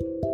Thank you.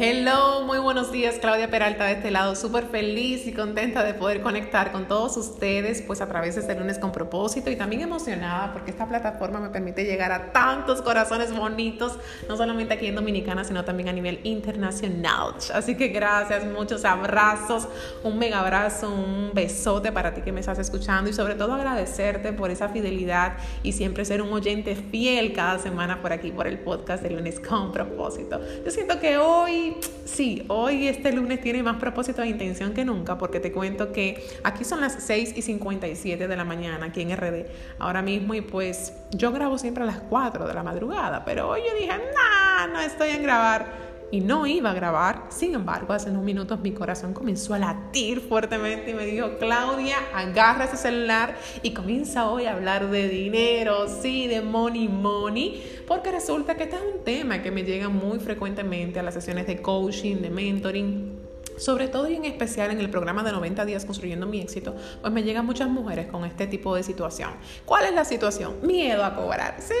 Hello, muy buenos días, Claudia Peralta de este lado, súper feliz y contenta de poder conectar con todos ustedes, pues a través de este lunes con propósito y también emocionada porque esta plataforma me permite llegar a tantos corazones bonitos, no solamente aquí en Dominicana, sino también a nivel internacional. Así que gracias, muchos abrazos, un mega abrazo, un besote para ti que me estás escuchando y sobre todo agradecerte por esa fidelidad y siempre ser un oyente fiel cada semana por aquí, por el podcast de lunes con propósito. Yo siento que hoy sí, hoy este lunes tiene más propósito e intención que nunca porque te cuento que aquí son las 6 y 57 de la mañana aquí en RD ahora mismo y pues yo grabo siempre a las 4 de la madrugada, pero hoy yo dije, nah, no estoy en grabar y no iba a grabar. Sin embargo, hace unos minutos mi corazón comenzó a latir fuertemente y me dijo, Claudia, agarra ese celular y comienza hoy a hablar de dinero, sí, de money, money, porque resulta que este es un tema que me llega muy frecuentemente a las sesiones de coaching, de mentoring sobre todo y en especial en el programa de 90 días construyendo mi éxito, pues me llegan muchas mujeres con este tipo de situación. ¿Cuál es la situación? Miedo a cobrar. Sí,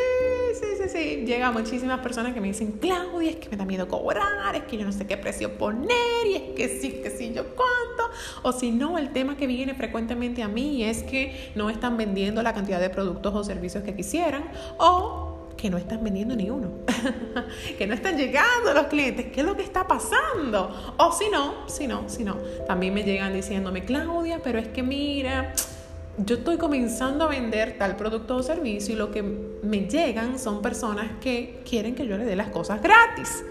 sí, sí, sí. Llega muchísimas personas que me dicen, Claudia, es que me da miedo cobrar, es que yo no sé qué precio poner, y es que sí, que sí, yo cuánto. O si no, el tema que viene frecuentemente a mí es que no están vendiendo la cantidad de productos o servicios que quisieran, o que no están vendiendo ni uno, que no están llegando los clientes, ¿qué es lo que está pasando? O si no, si no, si no, también me llegan diciéndome, Claudia, pero es que mira, yo estoy comenzando a vender tal producto o servicio y lo que me llegan son personas que quieren que yo le dé las cosas gratis.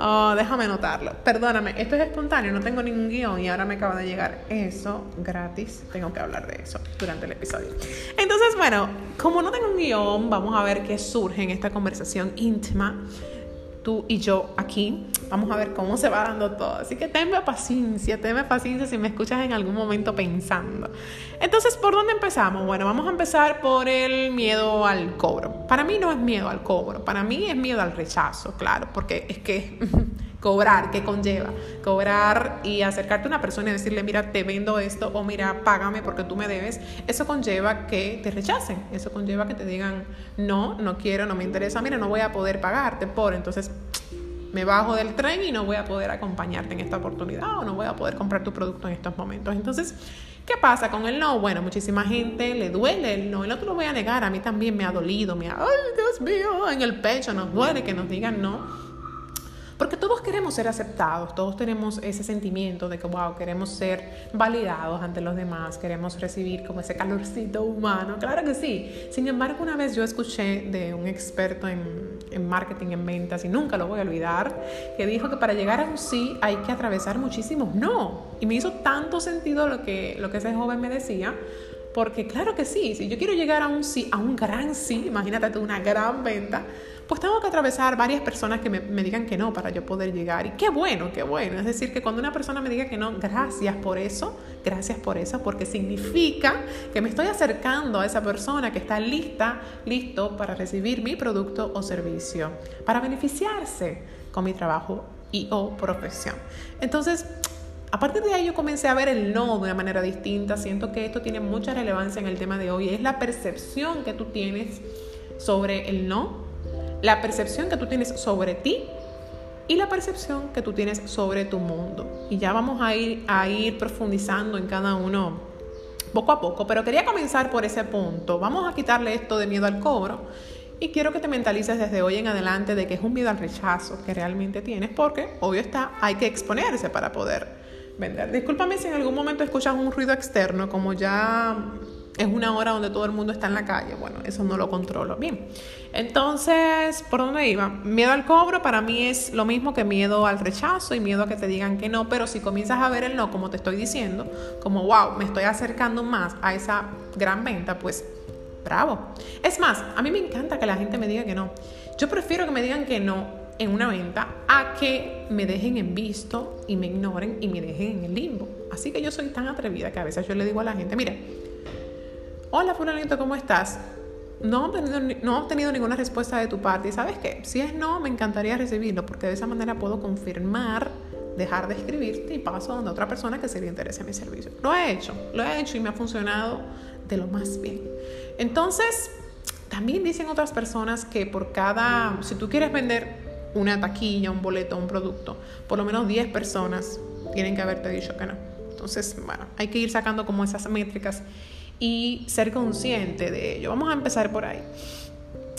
Oh, déjame anotarlo. Perdóname, esto es espontáneo, no tengo ningún guion y ahora me acaba de llegar eso gratis. Tengo que hablar de eso durante el episodio. Entonces, bueno, como no tengo un guion, vamos a ver qué surge en esta conversación íntima tú y yo aquí. Vamos a ver cómo se va dando todo. Así que tenme paciencia, tenme paciencia si me escuchas en algún momento pensando. Entonces, ¿por dónde empezamos? Bueno, vamos a empezar por el miedo al cobro. Para mí no es miedo al cobro, para mí es miedo al rechazo, claro, porque es que cobrar, ¿qué conlleva? Cobrar y acercarte a una persona y decirle, mira, te vendo esto o mira, págame porque tú me debes, eso conlleva que te rechacen, eso conlleva que te digan, no, no quiero, no me interesa, mira, no voy a poder pagarte por, entonces me bajo del tren y no voy a poder acompañarte en esta oportunidad o no voy a poder comprar tu producto en estos momentos. Entonces, ¿qué pasa con el no? Bueno, muchísima gente le duele el no, y no te lo voy a negar, a mí también me ha dolido, me ha, ay Dios mío, en el pecho nos duele que nos digan no. Porque todos queremos ser aceptados, todos tenemos ese sentimiento de que, wow, queremos ser validados ante los demás, queremos recibir como ese calorcito humano. Claro que sí. Sin embargo, una vez yo escuché de un experto en, en marketing, en ventas, y nunca lo voy a olvidar, que dijo que para llegar a un sí hay que atravesar muchísimos no. Y me hizo tanto sentido lo que, lo que ese joven me decía, porque claro que sí, si yo quiero llegar a un sí, a un gran sí, imagínate una gran venta, pues tengo que atravesar varias personas que me, me, digan que no para yo poder llegar. Y qué bueno, qué bueno. Es decir, que cuando una persona me diga que no, gracias por eso, gracias por eso, porque significa que me estoy acercando a esa persona que está lista, listo para recibir mi producto o servicio, para beneficiarse con mi trabajo y o profesión. Entonces, a partir de ahí yo comencé a ver el no de una manera distinta. Siento que esto tiene mucha relevancia en el tema de hoy. Es la percepción que tú tienes sobre el no la percepción que tú tienes sobre ti y la percepción que tú tienes sobre tu mundo. Y ya vamos a ir, a ir profundizando en cada uno poco a poco, pero quería comenzar por ese punto. Vamos a quitarle esto de miedo al cobro y quiero que te mentalices desde hoy en adelante de que es un miedo al rechazo que realmente tienes, porque obvio está, hay que exponerse para poder vender. Discúlpame si en algún momento escuchas un ruido externo, como ya es una hora donde todo el mundo está en la calle. Bueno, eso no lo controlo. Bien. Entonces, ¿por dónde iba? Miedo al cobro para mí es lo mismo que miedo al rechazo y miedo a que te digan que no, pero si comienzas a ver el no, como te estoy diciendo, como wow, me estoy acercando más a esa gran venta, pues bravo. Es más, a mí me encanta que la gente me diga que no. Yo prefiero que me digan que no en una venta a que me dejen en visto y me ignoren y me dejen en el limbo. Así que yo soy tan atrevida que a veces yo le digo a la gente, mire, hola fulanito, ¿cómo estás? No he, obtenido, no he obtenido ninguna respuesta de tu parte. ¿Y sabes qué? Si es no, me encantaría recibirlo porque de esa manera puedo confirmar, dejar de escribirte y paso a donde otra persona que se le interese mi servicio. Lo he hecho, lo he hecho y me ha funcionado de lo más bien. Entonces, También dicen otras personas que por cada, si tú quieres vender una taquilla, un boleto, un producto, por lo menos 10 personas tienen que haberte dicho que no. Entonces, bueno, hay que ir sacando como esas métricas y ser consciente de ello. Vamos a empezar por ahí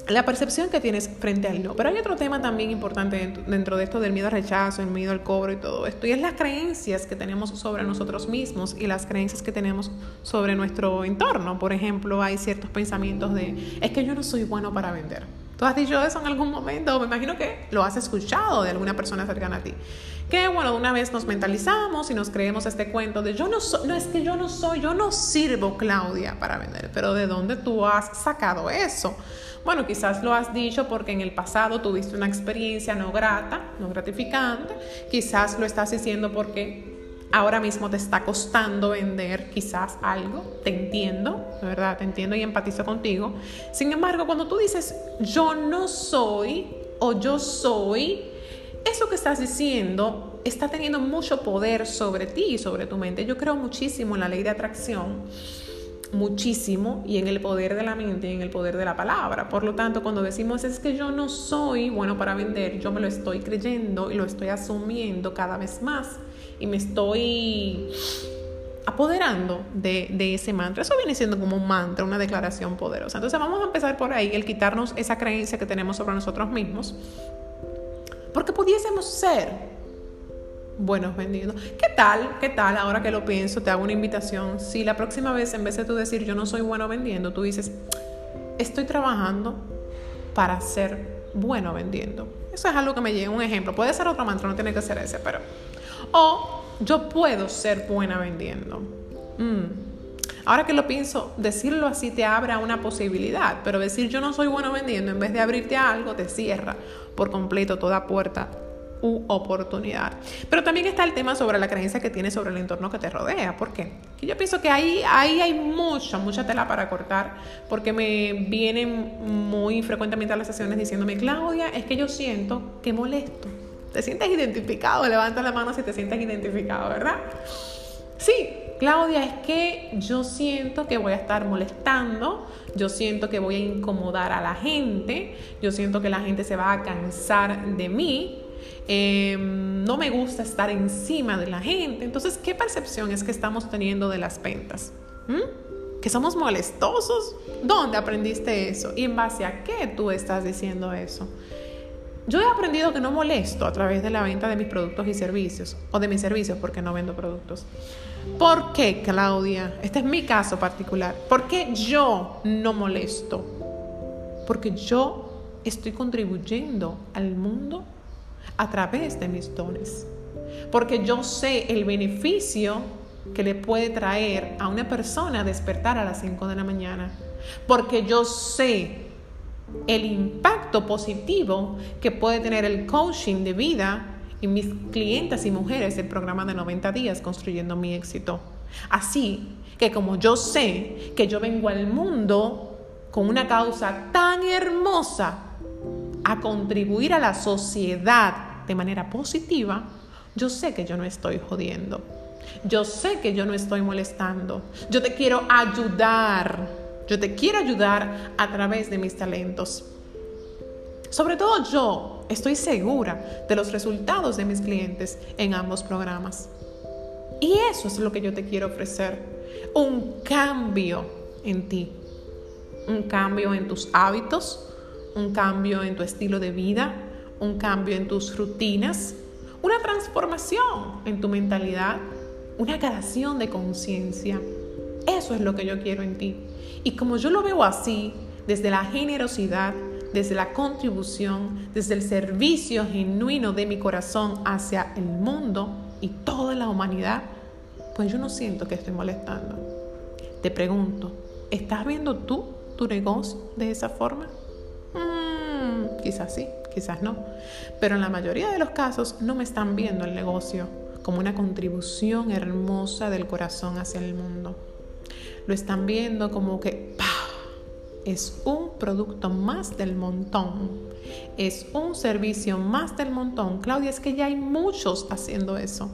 la percepción que tienes frente al no. Pero hay otro tema también importante dentro de esto del miedo al rechazo, el miedo al cobro y todo esto, y es las creencias que tenemos sobre nosotros mismos y las creencias que tenemos sobre nuestro entorno. Por ejemplo, hay ciertos pensamientos de, es que yo no soy bueno para vender. ¿Tú has dicho eso en algún momento? Me imagino que lo has escuchado de alguna persona cercana a ti. Que bueno, una vez nos mentalizamos y nos creemos este cuento de yo no soy, no es que yo no soy, yo no sirvo, Claudia, para vender. Pero ¿de dónde tú has sacado eso? Bueno, quizás lo has dicho porque en el pasado tuviste una experiencia no grata, no gratificante. Quizás lo estás diciendo porque ahora mismo te está costando vender quizás algo. Te entiendo, de verdad, te entiendo y empatizo contigo. Sin embargo, cuando tú dices yo no soy o yo soy, eso que estás diciendo está teniendo mucho poder sobre ti y sobre tu mente. Yo creo muchísimo en la ley de atracción muchísimo y en el poder de la mente y en el poder de la palabra. Por lo tanto, cuando decimos es que yo no soy bueno para vender, yo me lo estoy creyendo y lo estoy asumiendo cada vez más y me estoy apoderando de, de, ese mantra. Eso viene siendo como un mantra, una declaración poderosa. Entonces vamos a empezar por ahí, el quitarnos esa creencia que tenemos sobre nosotros mismos, porque pudiésemos ser buenos vendiendo. ¿Qué tal? ¿Qué tal? Ahora que lo pienso, te hago una invitación. Si la próxima vez, en vez de tú decir yo no soy bueno vendiendo, tú dices, estoy trabajando para ser bueno vendiendo. Eso es algo que me llega un ejemplo. Puede ser otro mantra, no tiene que ser ese, pero. O yo puedo ser buena vendiendo. Mm. Ahora que lo pienso, decirlo así te abre a una posibilidad, pero decir yo no soy bueno vendiendo, en vez de abrirte a algo, te cierra por completo toda puerta u oportunidad. Pero también está el tema sobre la creencia que tienes sobre el entorno que te rodea. ¿Por qué? yo pienso que ahí, ahí hay mucha, mucha tela para cortar, porque me vienen muy frecuentemente a las sesiones diciéndome, Claudia, es que yo siento que molesto. ¿Te sientes identificado? Levanta la mano si te sientes identificado, ¿verdad? Sí, Claudia, es que yo siento que voy a estar molestando, yo siento que voy a incomodar a la gente, yo siento que la gente se va a cansar de mí, Em, no me gusta estar encima de la gente. Entonces, ¿qué percepción es que estamos teniendo de las ventas? ¿Mm? ¿Que somos molestosos? ¿Dónde aprendiste eso? ¿Y en base a qué tú estás diciendo eso? Yo he aprendido que no molesto a través de la venta de mis productos y servicios, o de mis servicios porque no vendo productos. ¿Por qué, Claudia? Este es mi caso particular. ¿Por qué yo no molesto? Porque yo estoy contribuyendo al mundo a través de mis dones. Porque yo sé el beneficio que le puede traer a una persona despertar a las 5 de la mañana. Porque yo sé el impacto positivo que puede tener el coaching de vida en mis clientes y mujeres del programa de 90 días construyendo mi éxito. Así que como yo sé que yo vengo al mundo con una causa tan hermosa a contribuir a la sociedad de manera positiva, yo sé que yo no estoy jodiendo. Yo sé que yo no estoy molestando. Yo te quiero ayudar. Yo te quiero ayudar a través de mis talentos. Sobre todo yo estoy segura de los resultados de mis clientes en ambos programas. Y eso es lo que yo te quiero ofrecer. Un cambio en ti. Un cambio en tus hábitos, un cambio en tu estilo de vida, un cambio en tus rutinas, una transformación en tu mentalidad, una creación de conciencia. Eso es lo que yo quiero en ti. Y como yo lo veo así, desde la generosidad, desde la contribución, desde el servicio genuino de mi corazón hacia el mundo y toda la humanidad, pues yo no siento que estoy molestando. Te pregunto, ¿estás viendo tú tu negocio de esa forma? Mm, quizás sí, quizás no. Pero en la mayoría de los casos no me están viendo el negocio como una contribución hermosa del corazón hacia el mundo. Lo están viendo como que es un producto más del montón. Es un servicio más del montón. Claudia, es que ya hay muchos haciendo eso.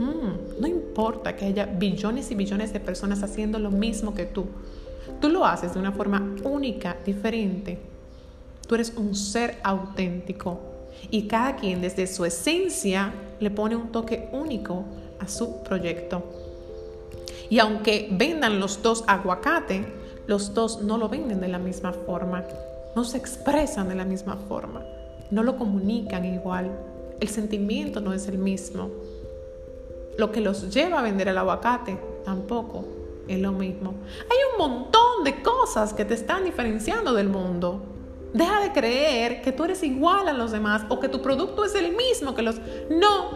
Mm, no importa que haya billones y billones de personas haciendo lo mismo que tú. Tú lo haces de una forma única, diferente. Tú eres un ser auténtico y cada quien desde su esencia le pone un toque único a su proyecto. Y aunque vendan los dos aguacate, los dos no lo venden de la misma forma, no se expresan de la misma forma, no lo comunican igual, el sentimiento no es el mismo. Lo que los lleva a vender el aguacate tampoco es lo mismo. Hay un montón de cosas que te están diferenciando del mundo. Deja de creer que tú eres igual a los demás o que tu producto es el mismo que los... No,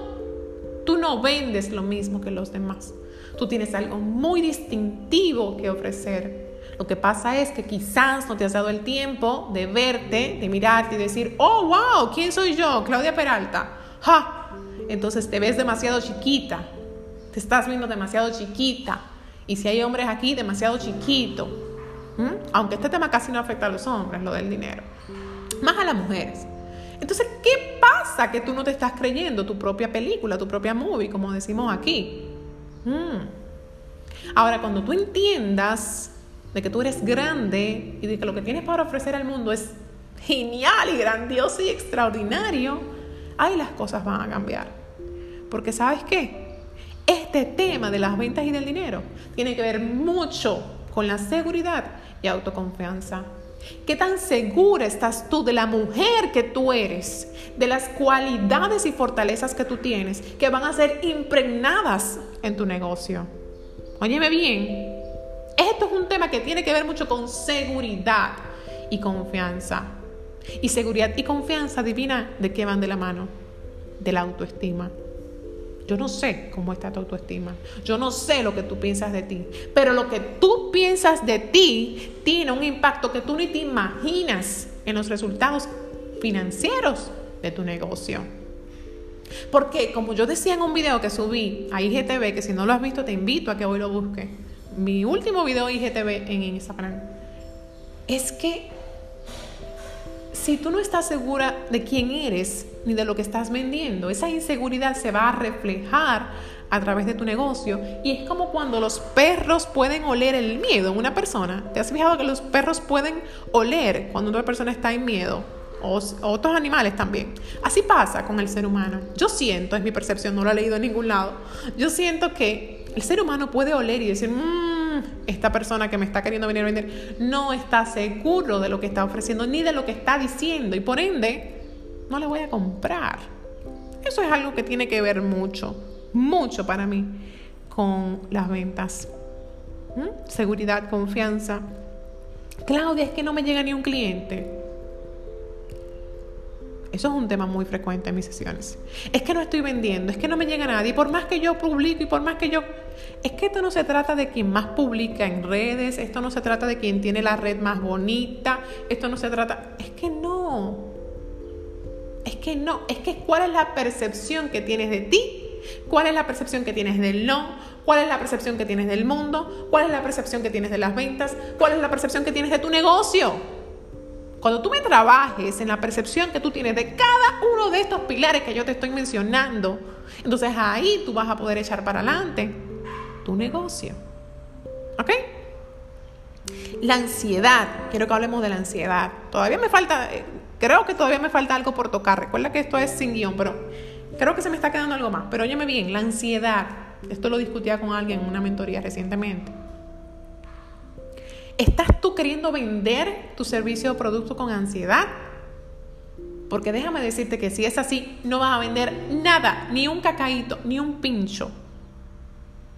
tú no vendes lo mismo que los demás. Tú tienes algo muy distintivo que ofrecer. Lo que pasa es que quizás no te has dado el tiempo de verte, de mirarte y decir, oh, wow, ¿quién soy yo? Claudia Peralta. ¡Ja! Entonces te ves demasiado chiquita. Te estás viendo demasiado chiquita. Y si hay hombres aquí, demasiado chiquito. Aunque este tema casi no afecta a los hombres, lo del dinero. Más a las mujeres. Entonces, ¿qué pasa que tú no te estás creyendo tu propia película, tu propia movie, como decimos aquí? Mm. Ahora, cuando tú entiendas de que tú eres grande y de que lo que tienes para ofrecer al mundo es genial y grandioso y extraordinario, ahí las cosas van a cambiar. Porque sabes qué? Este tema de las ventas y del dinero tiene que ver mucho con la seguridad y autoconfianza. ¿Qué tan segura estás tú de la mujer que tú eres? De las cualidades y fortalezas que tú tienes que van a ser impregnadas en tu negocio. Óyeme bien, esto es un tema que tiene que ver mucho con seguridad y confianza. Y seguridad y confianza divina, ¿de qué van de la mano? De la autoestima. Yo no sé cómo está tu autoestima. Yo no sé lo que tú piensas de ti. Pero lo que tú piensas de ti tiene un impacto que tú ni te imaginas en los resultados financieros de tu negocio. Porque como yo decía en un video que subí a IGTV, que si no lo has visto te invito a que hoy lo busques, mi último video IGTV en Instagram, es que si tú no estás segura de quién eres ni de lo que estás vendiendo, esa inseguridad se va a reflejar a través de tu negocio y es como cuando los perros pueden oler el miedo en una persona. ¿Te has fijado que los perros pueden oler cuando una persona está en miedo? O, otros animales también. Así pasa con el ser humano. Yo siento, es mi percepción, no lo he leído en ningún lado, yo siento que el ser humano puede oler y decir, mmm, esta persona que me está queriendo venir a vender no está seguro de lo que está ofreciendo ni de lo que está diciendo y por ende no le voy a comprar. Eso es algo que tiene que ver mucho, mucho para mí con las ventas. ¿Mm? Seguridad, confianza. Claudia, es que no me llega ni un cliente. Eso es un tema muy frecuente en mis sesiones. Es que no estoy vendiendo, es que no me llega nadie. Y por más que yo publico y por más que yo... Es que esto no se trata de quien más publica en redes, esto no se trata de quien tiene la red más bonita, esto no se trata... Es que no. Es que no. Es que cuál es la percepción que tienes de ti, cuál es la percepción que tienes del no, cuál es la percepción que tienes del mundo, cuál es la percepción que tienes de las ventas, cuál es la percepción que tienes de tu negocio. Cuando tú me trabajes en la percepción que tú tienes de cada uno de estos pilares que yo te estoy mencionando, entonces ahí tú vas a poder echar para adelante tu negocio. ¿Ok? La ansiedad, quiero que hablemos de la ansiedad. Todavía me falta, eh, creo que todavía me falta algo por tocar. Recuerda que esto es sin guion, pero creo que se me está quedando algo más. Pero óyeme bien, la ansiedad, esto lo discutía con alguien en una mentoría recientemente. ¿Estás tú queriendo vender tu servicio o producto con ansiedad? Porque déjame decirte que si es así, no vas a vender nada, ni un cacaíto, ni un pincho.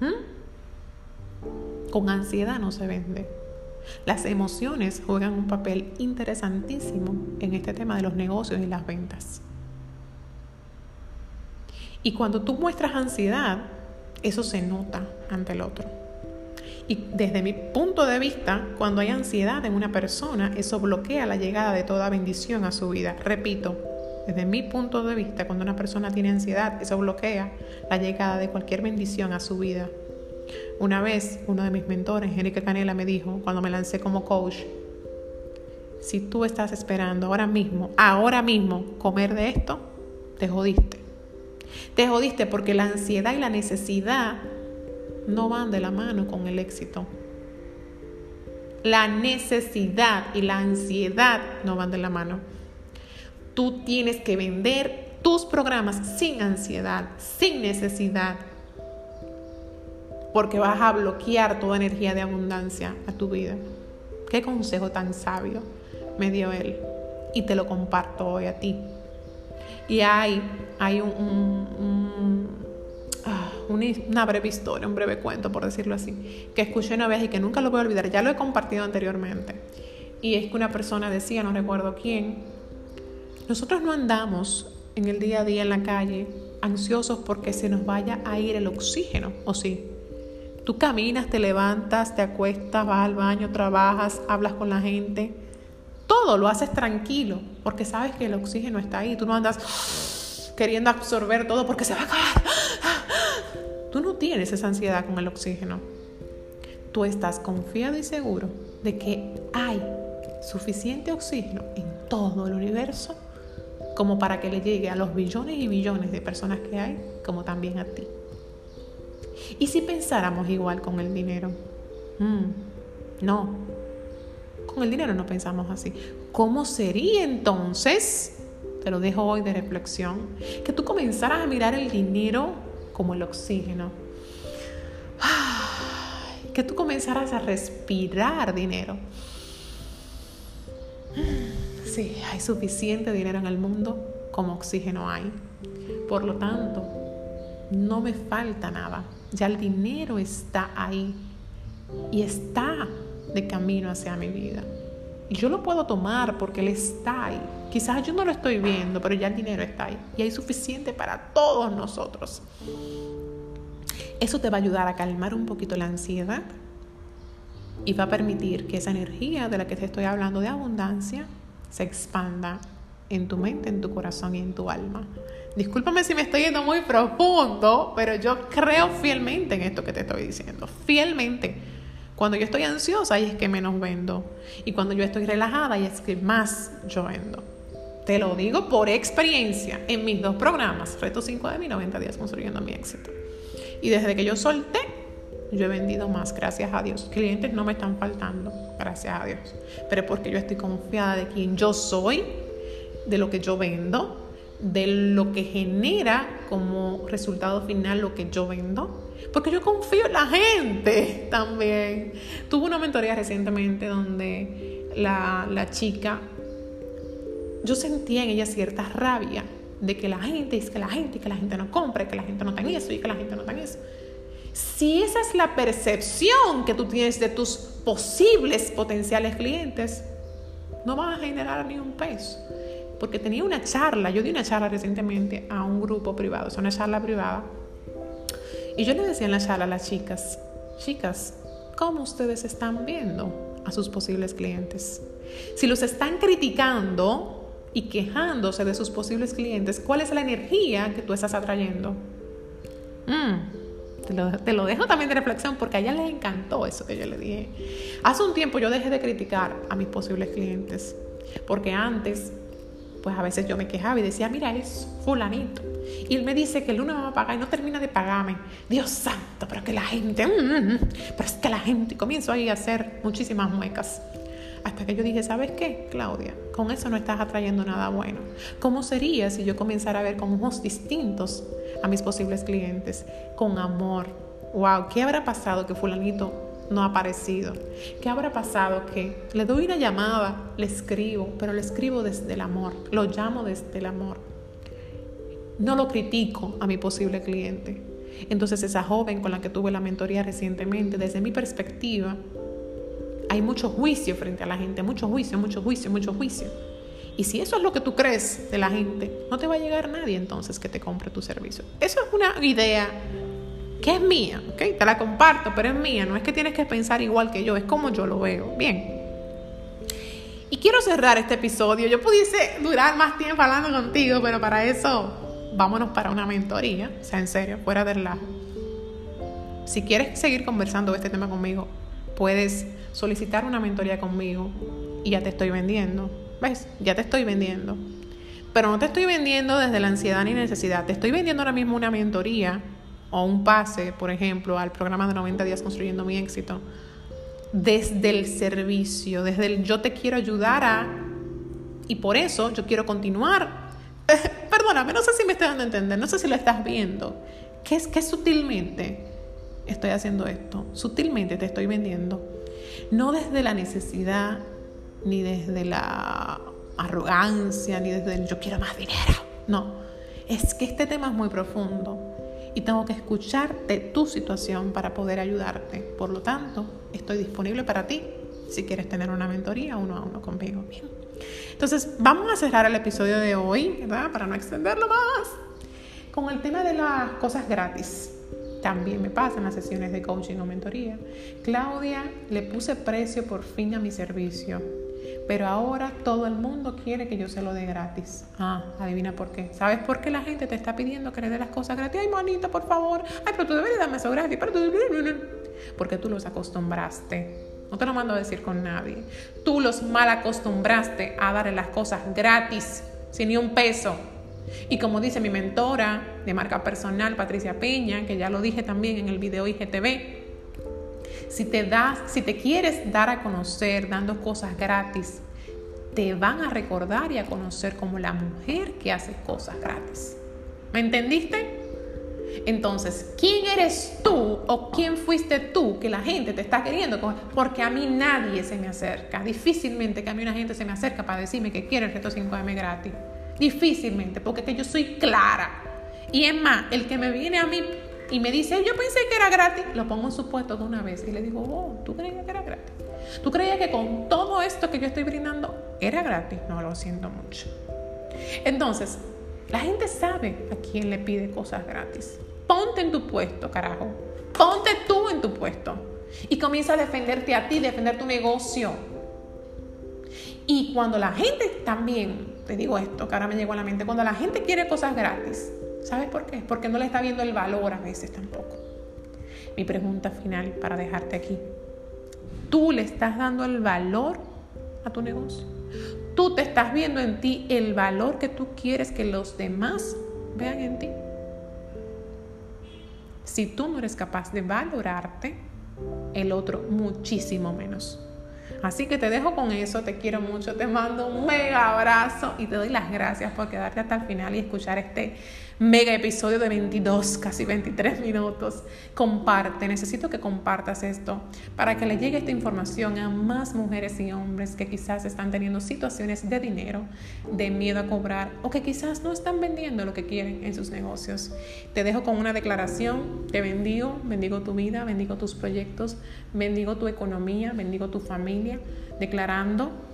¿Mm? Con ansiedad no se vende. Las emociones juegan un papel interesantísimo en este tema de los negocios y las ventas. Y cuando tú muestras ansiedad, eso se nota ante el otro. Y desde mi punto de vista, cuando hay ansiedad en una persona, eso bloquea la llegada de toda bendición a su vida. Repito, desde mi punto de vista, cuando una persona tiene ansiedad, eso bloquea la llegada de cualquier bendición a su vida. Una vez, uno de mis mentores, Enrique Canela, me dijo, cuando me lancé como coach, si tú estás esperando ahora mismo, ahora mismo, comer de esto, te jodiste. Te jodiste porque la ansiedad y la necesidad no van de la mano con el éxito. La necesidad y la ansiedad no van de la mano. Tú tienes que vender tus programas sin ansiedad, sin necesidad, porque vas a bloquear toda energía de abundancia a tu vida. Qué consejo tan sabio me dio él y te lo comparto hoy a ti. Y hay, hay un, ah, una breve historia, un breve cuento, por decirlo así, que escuché una vez y que nunca lo voy a olvidar, ya lo he compartido anteriormente. Y es que una persona decía, no recuerdo quién, nosotros no andamos en el día a día en la calle ansiosos porque se nos vaya a ir el oxígeno, ¿o sí? Tú caminas, te levantas, te acuestas, vas al baño, trabajas, hablas con la gente. Todo lo haces tranquilo porque sabes que el oxígeno está ahí. Tú no andas queriendo absorber todo porque se va a acabar. Tú no tienes esa ansiedad con el oxígeno. Tú estás confiado y seguro de que hay suficiente oxígeno en todo el universo como para que le llegue a los billones y billones de personas que hay, como también a ti. ¿Y si pensáramos igual con el dinero? Mm, no, con el dinero no pensamos así. ¿Cómo sería entonces? Te lo dejo hoy de reflexión. Que tú comenzaras a mirar el dinero como el oxígeno. Que tú comenzaras a respirar dinero. Sí, hay suficiente dinero en el mundo como oxígeno hay. Por lo tanto, no me falta nada. Ya el dinero está ahí y está de camino hacia mi vida. Y yo lo puedo tomar porque Él está ahí. Quizás yo no lo estoy viendo, pero ya el dinero está ahí. Y hay suficiente para todos nosotros. Eso te va a ayudar a calmar un poquito la ansiedad y va a permitir que esa energía de la que te estoy hablando de abundancia se expanda en tu mente, en tu corazón y en tu alma. Discúlpame si me estoy yendo muy profundo, pero yo creo fielmente en esto que te estoy diciendo. Fielmente. Cuando yo estoy ansiosa, ahí es que menos vendo. Y cuando yo estoy relajada, ahí es que más yo vendo. Te lo digo por experiencia en mis dos programas, Reto 5 de mi 90 días construyendo mi éxito. Y desde que yo solté, yo he vendido más, gracias a Dios. Clientes no me están faltando, gracias a Dios. Pero porque yo estoy confiada de quién yo soy, de lo que yo vendo de lo que genera como resultado final lo que yo vendo. Porque yo confío en la gente también. Tuve una mentoría recientemente donde la, la chica, yo sentía en ella cierta rabia de que la gente, es que la gente, que la gente no compra, que la gente no en eso y que la gente no en eso. Si esa es la percepción que tú tienes de tus posibles potenciales clientes, no vas a generar ni un peso porque tenía una charla, yo di una charla recientemente a un grupo privado, es una charla privada, y yo le decía en la charla a las chicas, chicas, ¿cómo ustedes están viendo a sus posibles clientes? Si los están criticando y quejándose de sus posibles clientes, ¿cuál es la energía que tú estás atrayendo? Mm, te, lo, te, lo, dejo también de reflexión porque a ella les encantó eso que yo le dije. Hace un tiempo yo dejé de criticar a mis posibles clientes porque antes pues a veces yo me quejaba y decía, mira, es fulanito. Y él me dice que el lunes me va a pagar y no termina de pagarme. Dios santo, pero que la gente, mm, mm, mm, pero es que la gente, comienzo ahí a hacer muchísimas muecas. Hasta que yo dije, ¿sabes qué, Claudia? Con eso no estás atrayendo nada bueno. ¿Cómo sería si yo comenzara a ver con ojos distintos a mis posibles clientes? Con amor. Wow, ¿qué habrá pasado que fulanito no ha aparecido? ¿Qué habrá pasado? Que le doy una llamada, le escribo, pero le escribo desde el amor, lo llamo desde el amor. No lo critico a mi posible cliente. Entonces esa joven con la que tuve la mentoría recientemente, desde mi perspectiva, hay mucho juicio frente a la gente, mucho juicio, mucho juicio, mucho juicio. Y si eso es lo que tú crees de la gente, no te va a llegar nadie entonces que te compre tu servicio. Eso es una idea que es mía, ¿ok? Te la comparto, pero es mía. No es que tienes que pensar igual que yo, es como yo lo veo. Bien. Y quiero cerrar este episodio. Yo pudiese durar más tiempo hablando contigo, pero para eso vámonos para una mentoría. O sea, en serio, fuera del relajo. Si quieres seguir conversando este tema conmigo, puedes solicitar una mentoría conmigo y ya te estoy vendiendo. ¿Ves? Ya te estoy vendiendo. Pero no te estoy vendiendo desde la ansiedad ni necesidad. Te estoy vendiendo ahora mismo una mentoría o un pase, por ejemplo, al programa de 90 días construyendo mi éxito, desde el servicio, desde el yo te quiero ayudar a, y por eso yo quiero continuar. perdóname, no sé si me estoy dando a entender, no sé si lo estás viendo. ¿Qué es que sutilmente estoy haciendo esto? Sutilmente te estoy vendiendo. No desde la necesidad, ni desde la arrogancia, ni desde el yo quiero más dinero. No, es que este tema es muy profundo y tengo que escucharte tu situación para poder ayudarte. Por lo tanto, estoy disponible para ti si quieres tener una mentoría uno a uno conmigo. Bien. Entonces, vamos a cerrar el episodio de hoy, ¿verdad? Para no extenderlo más, con el tema de las cosas gratis. También me pasa en las sesiones de coaching o mentoría. Claudia, le puse precio por fin a mi servicio pero ahora todo el mundo quiere que yo se lo dé gratis. Ah, adivina por qué. ¿Sabes por qué la gente te está pidiendo que le dé las cosas gratis? Ay, manita, por favor. Ay, pero tú deberías darme eso gratis. Pero tú... Porque tú los acostumbraste. No te lo mando a decir con nadie. Tú los mal acostumbraste a darle las cosas gratis, sin ni un peso. Y como dice mi mentora de marca personal, Patricia Peña, que ya lo dije también en el video IGTV, si te das, si te quieres dar a conocer dando cosas gratis, te van a recordar y a conocer como la mujer que hace cosas gratis. ¿Me entendiste? Entonces, ¿quién eres tú o quién fuiste tú que la gente te está queriendo? Porque a mí nadie se me acerca. Difícilmente que a mí una gente se me acerca para decirme que quiere el reto 5M gratis. Difícilmente, porque que yo soy clara. Y es más, el que me viene a mí y me dice, yo pensé que era gratis, lo pongo en su puesto de una vez y le digo, oh, ¿tú creías que era gratis? ¿Tú creías que con todo esto que yo estoy brindando era gratis? No, lo siento mucho. Entonces, la gente sabe a quién le pide cosas gratis. Ponte en tu puesto, carajo. Ponte tú en tu puesto. Y comienza a defenderte a ti, defender tu negocio. Y cuando la gente también, te digo esto, que ahora me llegó a la mente, cuando la gente quiere cosas gratis, ¿Sabes por qué? Porque no le está viendo el valor a veces tampoco. Mi pregunta final para dejarte aquí. ¿Tú le estás dando el valor a tu negocio? ¿Tú te estás viendo en ti el valor que tú quieres que los demás vean en ti? Si tú no eres capaz de valorarte, el otro muchísimo menos. Así que te dejo con eso, te quiero mucho, te mando un mega abrazo y te doy las gracias por quedarte hasta el final y escuchar este mega episodio de 22, casi 23 minutos. Comparte, necesito que compartas esto para que le llegue esta información a más mujeres y hombres que quizás están teniendo situaciones de dinero, de miedo a cobrar o que quizás no están vendiendo lo que quieren en sus negocios. Te dejo con una declaración, te bendigo, bendigo tu vida, bendigo tus proyectos, bendigo tu economía, bendigo tu familia, declarando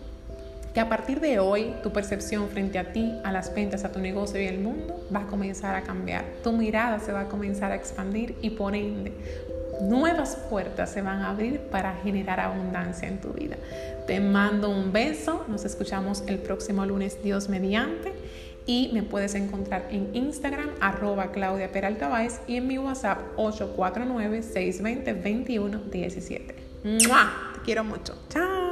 que a partir de hoy tu percepción frente a ti, a las ventas, a tu negocio y el mundo va a comenzar a cambiar. Tu mirada se va a comenzar a expandir y por ende nuevas puertas se van a abrir para generar abundancia en tu vida. Te mando un beso, nos escuchamos el próximo lunes Dios mediante y me puedes encontrar en Instagram arroba Claudia Peralta y en mi WhatsApp 849-620-2117. Te quiero mucho. Chao.